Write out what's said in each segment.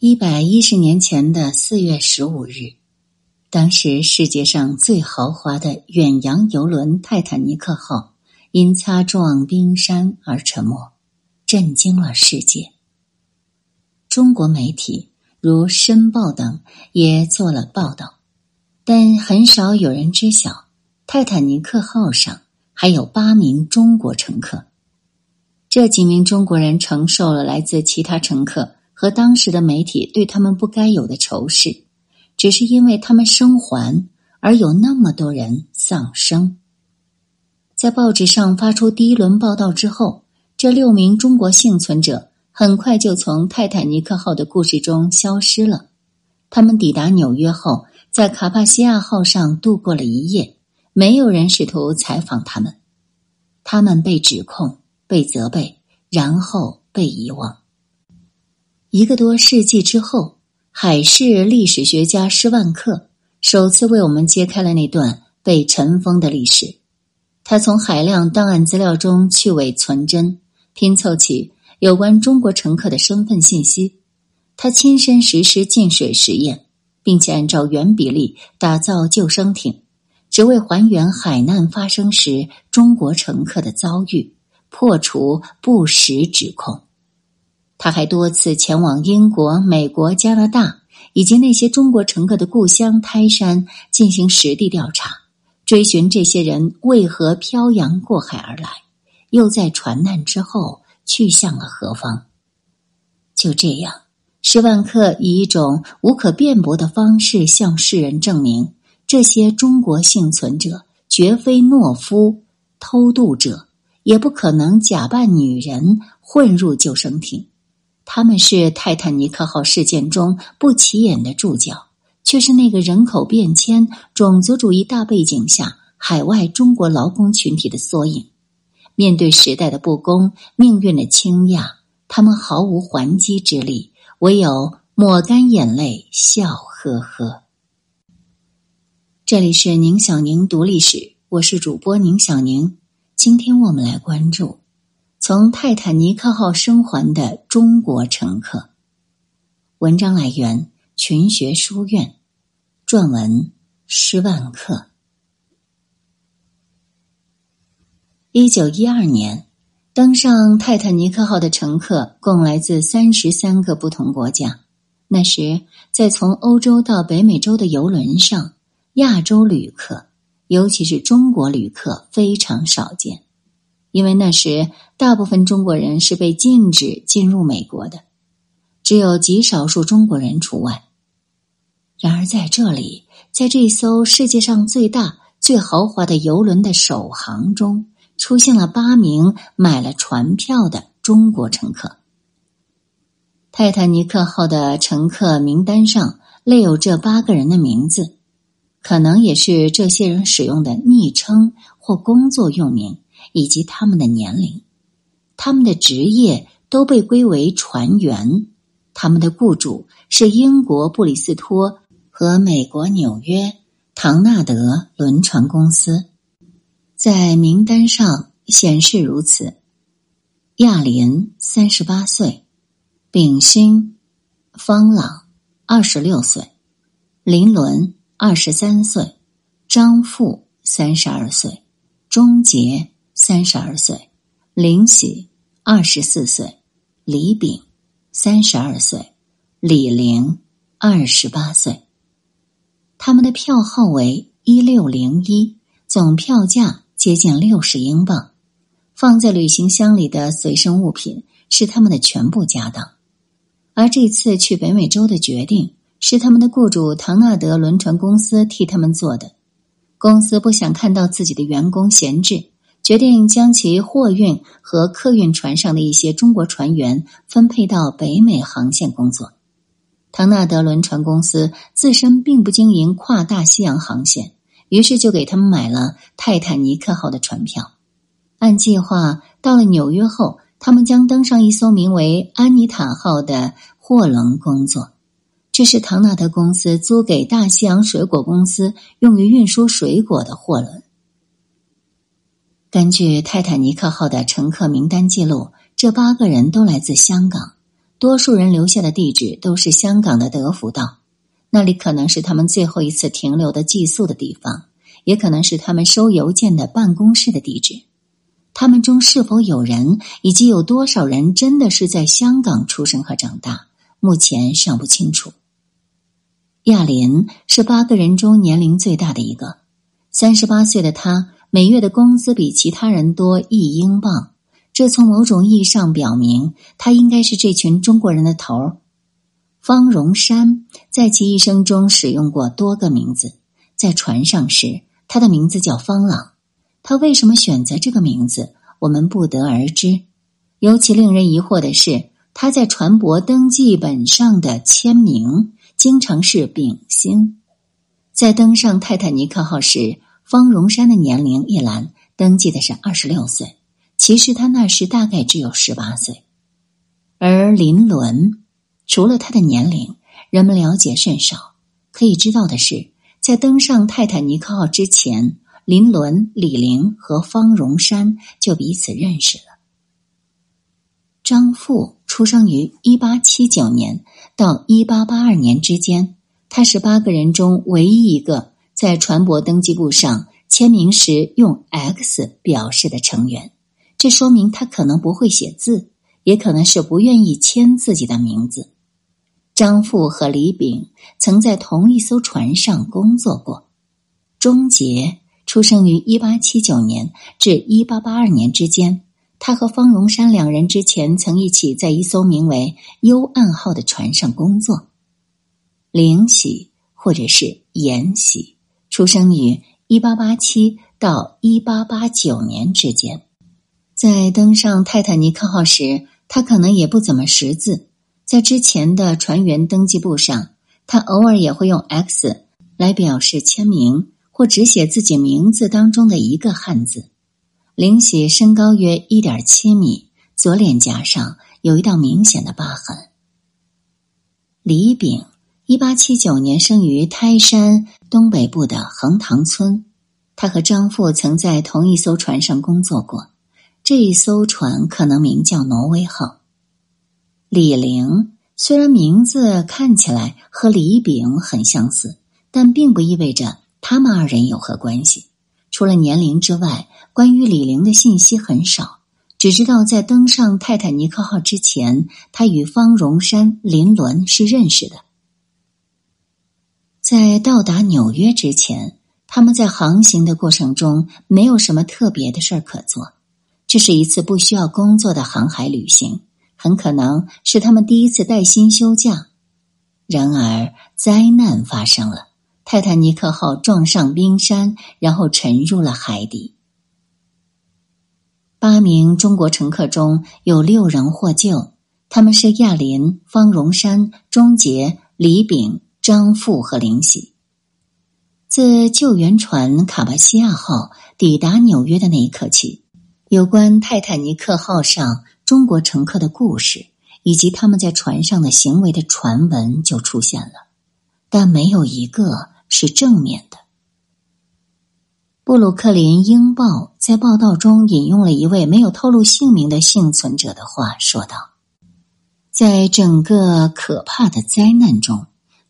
一百一十年前的四月十五日，当时世界上最豪华的远洋游轮泰坦尼克号因擦撞冰山而沉没，震惊了世界。中国媒体如《申报》等也做了报道，但很少有人知晓泰坦尼克号上还有八名中国乘客。这几名中国人承受了来自其他乘客。和当时的媒体对他们不该有的仇视，只是因为他们生还而有那么多人丧生。在报纸上发出第一轮报道之后，这六名中国幸存者很快就从泰坦尼克号的故事中消失了。他们抵达纽约后，在卡帕西亚号上度过了一夜，没有人试图采访他们。他们被指控、被责备，然后被遗忘。一个多世纪之后，海事历史学家施万克首次为我们揭开了那段被尘封的历史。他从海量档案资料中去伪存真，拼凑起有关中国乘客的身份信息。他亲身实施进水实验，并且按照原比例打造救生艇，只为还原海难发生时中国乘客的遭遇，破除不实指控。他还多次前往英国、美国、加拿大以及那些中国乘客的故乡泰山进行实地调查，追寻这些人为何漂洋过海而来，又在船难之后去向了何方。就这样，施万克以一种无可辩驳的方式向世人证明：这些中国幸存者绝非懦夫、偷渡者，也不可能假扮女人混入救生艇。他们是泰坦尼克号事件中不起眼的注脚，却是那个人口变迁、种族主义大背景下海外中国劳工群体的缩影。面对时代的不公、命运的倾轧，他们毫无还击之力，唯有抹干眼泪，笑呵呵。这里是宁小宁读历史，我是主播宁小宁。今天我们来关注。从泰坦尼克号生还的中国乘客。文章来源：群学书院，撰文：施万克。一九一二年，登上泰坦尼克号的乘客共来自三十三个不同国家。那时，在从欧洲到北美洲的游轮上，亚洲旅客，尤其是中国旅客，非常少见。因为那时大部分中国人是被禁止进入美国的，只有极少数中国人除外。然而在这里，在这艘世界上最大、最豪华的游轮的首航中，出现了八名买了船票的中国乘客。泰坦尼克号的乘客名单上列有这八个人的名字，可能也是这些人使用的昵称或工作用名。以及他们的年龄，他们的职业都被归为船员，他们的雇主是英国布里斯托和美国纽约唐纳德轮船公司，在名单上显示如此：亚林三十八岁，丙辛方朗二十六岁，林伦二十三岁，张富三十二岁，钟杰。三十二岁，林喜二十四岁，李炳三十二岁，李玲二十八岁。他们的票号为一六零一，总票价接近六十英镑。放在旅行箱里的随身物品是他们的全部家当。而这次去北美洲的决定是他们的雇主唐纳德轮船公司替他们做的。公司不想看到自己的员工闲置。决定将其货运和客运船上的一些中国船员分配到北美航线工作。唐纳德轮船公司自身并不经营跨大西洋航线，于是就给他们买了泰坦尼克号的船票。按计划，到了纽约后，他们将登上一艘名为“安妮塔号”的货轮工作。这是唐纳德公司租给大西洋水果公司用于运输水果的货轮。根据泰坦尼克号的乘客名单记录，这八个人都来自香港，多数人留下的地址都是香港的德福道，那里可能是他们最后一次停留的寄宿的地方，也可能是他们收邮件的办公室的地址。他们中是否有人，以及有多少人真的是在香港出生和长大，目前尚不清楚。亚林是八个人中年龄最大的一个，三十八岁的他每月的工资比其他人多一英镑。这从某种意义上表明，他应该是这群中国人的头儿。方荣山在其一生中使用过多个名字，在船上时，他的名字叫方朗。他为什么选择这个名字，我们不得而知。尤其令人疑惑的是，他在船舶登记本上的签名经常是丙星。在登上泰坦尼克号时，方荣山的年龄一栏登记的是二十六岁。其实他那时大概只有十八岁，而林伦除了他的年龄，人们了解甚少。可以知道的是，在登上泰坦尼克号之前，林伦、李玲和方荣山就彼此认识了。张富出生于一八七九年到一八八二年之间，他是八个人中唯一一个在船舶登记簿上签名时用 X 表示的成员。这说明他可能不会写字，也可能是不愿意签自己的名字。张富和李炳曾在同一艘船上工作过。钟杰出生于一八七九年至一八八二年之间，他和方荣山两人之前曾一起在一艘名为“幽暗号”的船上工作。灵喜或者是延喜出生于一八八七到一八八九年之间。在登上泰坦尼克号时，他可能也不怎么识字。在之前的船员登记簿上，他偶尔也会用 X 来表示签名，或只写自己名字当中的一个汉字。林喜身高约一点七米，左脸颊上有一道明显的疤痕。李炳，一八七九年生于泰山东北部的横塘村，他和张富曾在同一艘船上工作过。这一艘船可能名叫“挪威号”。李玲虽然名字看起来和李炳很相似，但并不意味着他们二人有何关系。除了年龄之外，关于李玲的信息很少，只知道在登上泰坦尼克号之前，他与方荣山、林伦是认识的。在到达纽约之前，他们在航行的过程中没有什么特别的事儿可做。这是一次不需要工作的航海旅行，很可能是他们第一次带薪休假。然而，灾难发生了，泰坦尼克号撞上冰山，然后沉入了海底。八名中国乘客中有六人获救，他们是亚林、方荣山、钟杰、李炳、张富和林喜。自救援船卡巴西亚号抵达纽约的那一刻起。有关泰坦尼克号上中国乘客的故事，以及他们在船上的行为的传闻就出现了，但没有一个是正面的。布鲁克林英报在报道中引用了一位没有透露姓名的幸存者的话，说道：“在整个可怕的灾难中，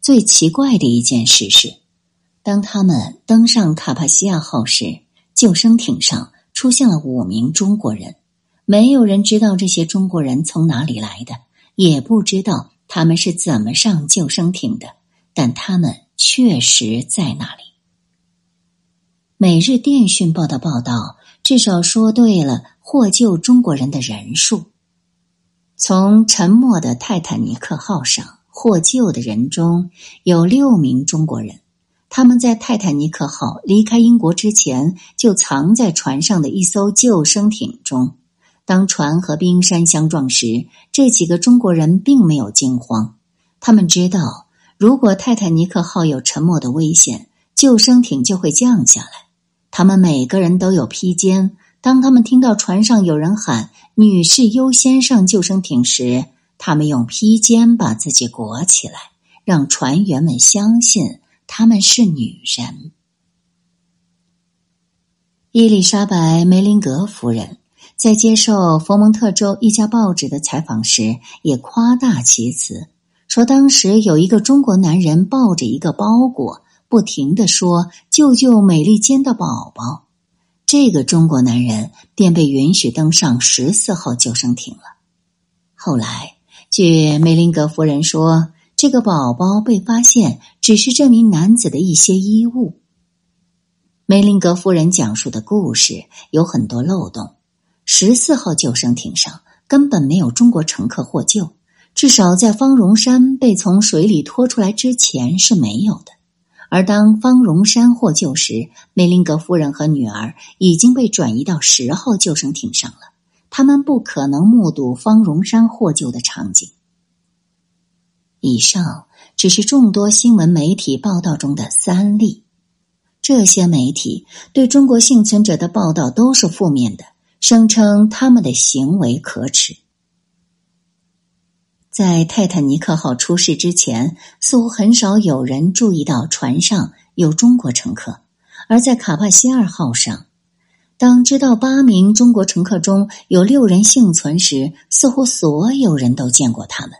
最奇怪的一件事是，当他们登上卡帕西亚号时，救生艇上。”出现了五名中国人，没有人知道这些中国人从哪里来的，也不知道他们是怎么上救生艇的，但他们确实在那里。《每日电讯报》的报道至少说对了获救中国人的人数。从沉没的泰坦尼克号上获救的人中有六名中国人。他们在泰坦尼克号离开英国之前，就藏在船上的一艘救生艇中。当船和冰山相撞时，这几个中国人并没有惊慌。他们知道，如果泰坦尼克号有沉没的危险，救生艇就会降下来。他们每个人都有披肩。当他们听到船上有人喊“女士优先上救生艇”时，他们用披肩把自己裹起来，让船员们相信。他们是女人。伊丽莎白·梅林格夫人在接受佛蒙特州一家报纸的采访时，也夸大其词，说当时有一个中国男人抱着一个包裹，不停的说“救救美利坚的宝宝”。这个中国男人便被允许登上十四号救生艇了。后来，据梅林格夫人说，这个宝宝被发现只是这名男子的一些衣物。梅林格夫人讲述的故事有很多漏洞。十四号救生艇上根本没有中国乘客获救，至少在方荣山被从水里拖出来之前是没有的。而当方荣山获救时，梅林格夫人和女儿已经被转移到十号救生艇上了。他们不可能目睹方荣山获救的场景。以上只是众多新闻媒体报道中的三例，这些媒体对中国幸存者的报道都是负面的，声称他们的行为可耻。在泰坦尼克号出事之前，似乎很少有人注意到船上有中国乘客，而在卡帕西二号上。当知道八名中国乘客中有六人幸存时，似乎所有人都见过他们。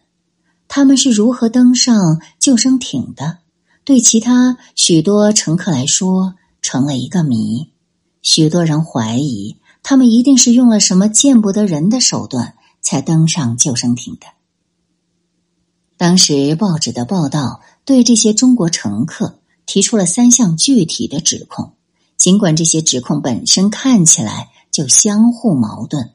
他们是如何登上救生艇的？对其他许多乘客来说，成了一个谜。许多人怀疑，他们一定是用了什么见不得人的手段才登上救生艇的。当时报纸的报道对这些中国乘客提出了三项具体的指控。尽管这些指控本身看起来就相互矛盾，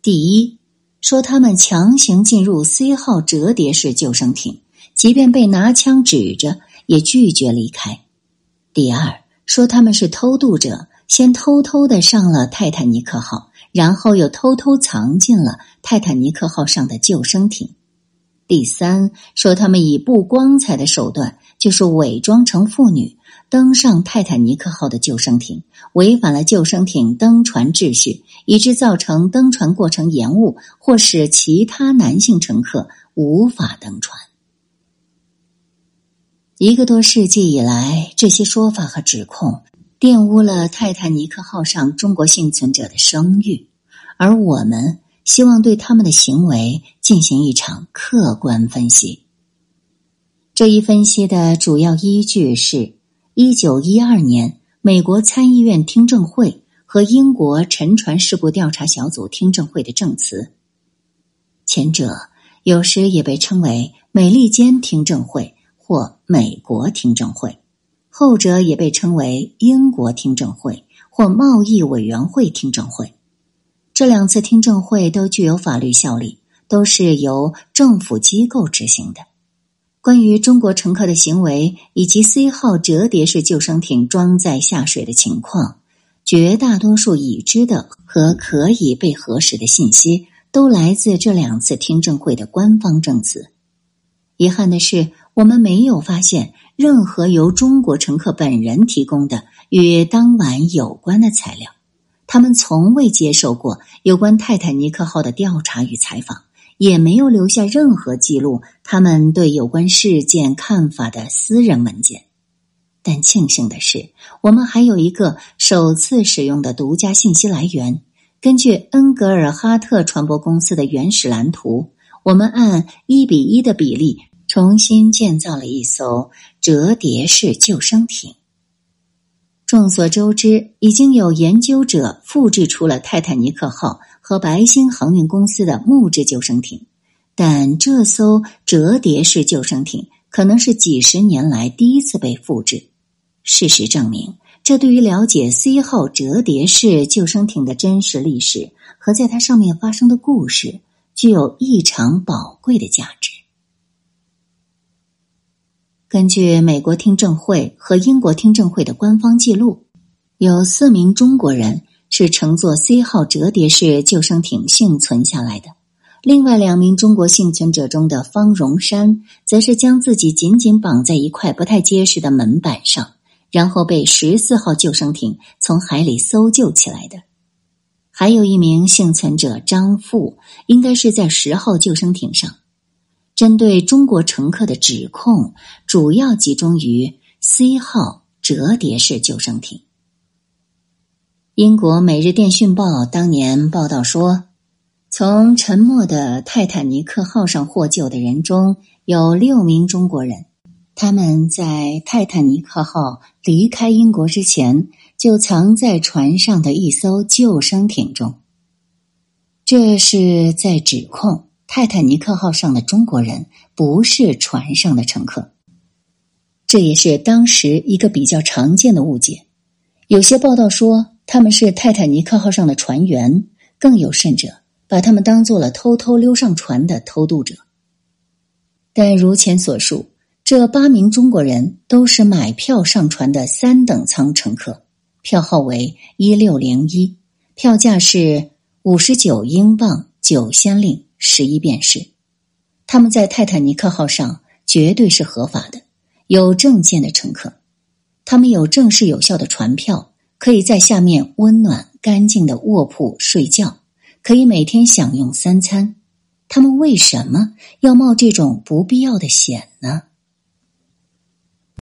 第一，说他们强行进入 C 号折叠式救生艇，即便被拿枪指着也拒绝离开；第二，说他们是偷渡者，先偷偷的上了泰坦尼克号，然后又偷偷藏进了泰坦尼克号上的救生艇；第三，说他们以不光彩的手段，就是伪装成妇女。登上泰坦尼克号的救生艇，违反了救生艇登船秩序，以致造成登船过程延误，或使其他男性乘客无法登船。一个多世纪以来，这些说法和指控玷污了泰坦尼克号上中国幸存者的声誉，而我们希望对他们的行为进行一场客观分析。这一分析的主要依据是。一九一二年，美国参议院听证会和英国沉船事故调查小组听证会的证词，前者有时也被称为美利坚听证会或美国听证会，后者也被称为英国听证会或贸易委员会听证会。这两次听证会都具有法律效力，都是由政府机构执行的。关于中国乘客的行为以及 C 号折叠式救生艇装载下水的情况，绝大多数已知的和可以被核实的信息，都来自这两次听证会的官方证词。遗憾的是，我们没有发现任何由中国乘客本人提供的与当晚有关的材料，他们从未接受过有关泰坦尼克号的调查与采访。也没有留下任何记录他们对有关事件看法的私人文件，但庆幸的是，我们还有一个首次使用的独家信息来源。根据恩格尔哈特船舶公司的原始蓝图，我们按一比一的比例重新建造了一艘折叠式救生艇。众所周知，已经有研究者复制出了泰坦尼克号。和白星航运公司的木质救生艇，但这艘折叠式救生艇可能是几十年来第一次被复制。事实证明，这对于了解 C 号折叠式救生艇的真实历史和在它上面发生的故事，具有异常宝贵的价值。根据美国听证会和英国听证会的官方记录，有四名中国人。是乘坐 C 号折叠式救生艇幸存下来的。另外两名中国幸存者中的方荣山，则是将自己紧紧绑在一块不太结实的门板上，然后被十四号救生艇从海里搜救起来的。还有一名幸存者张富，应该是在十号救生艇上。针对中国乘客的指控，主要集中于 C 号折叠式救生艇。英国《每日电讯报》当年报道说，从沉没的泰坦尼克号上获救的人中有六名中国人，他们在泰坦尼克号离开英国之前就藏在船上的一艘救生艇中。这是在指控泰坦尼克号上的中国人不是船上的乘客，这也是当时一个比较常见的误解。有些报道说。他们是泰坦尼克号上的船员，更有甚者，把他们当做了偷偷溜上船的偷渡者。但如前所述，这八名中国人都是买票上船的三等舱乘客，票号为一六零一，票价是五十九英镑九先令十一便士。他们在泰坦尼克号上绝对是合法的，有证件的乘客，他们有正式有效的船票。可以在下面温暖干净的卧铺睡觉，可以每天享用三餐。他们为什么要冒这种不必要的险呢？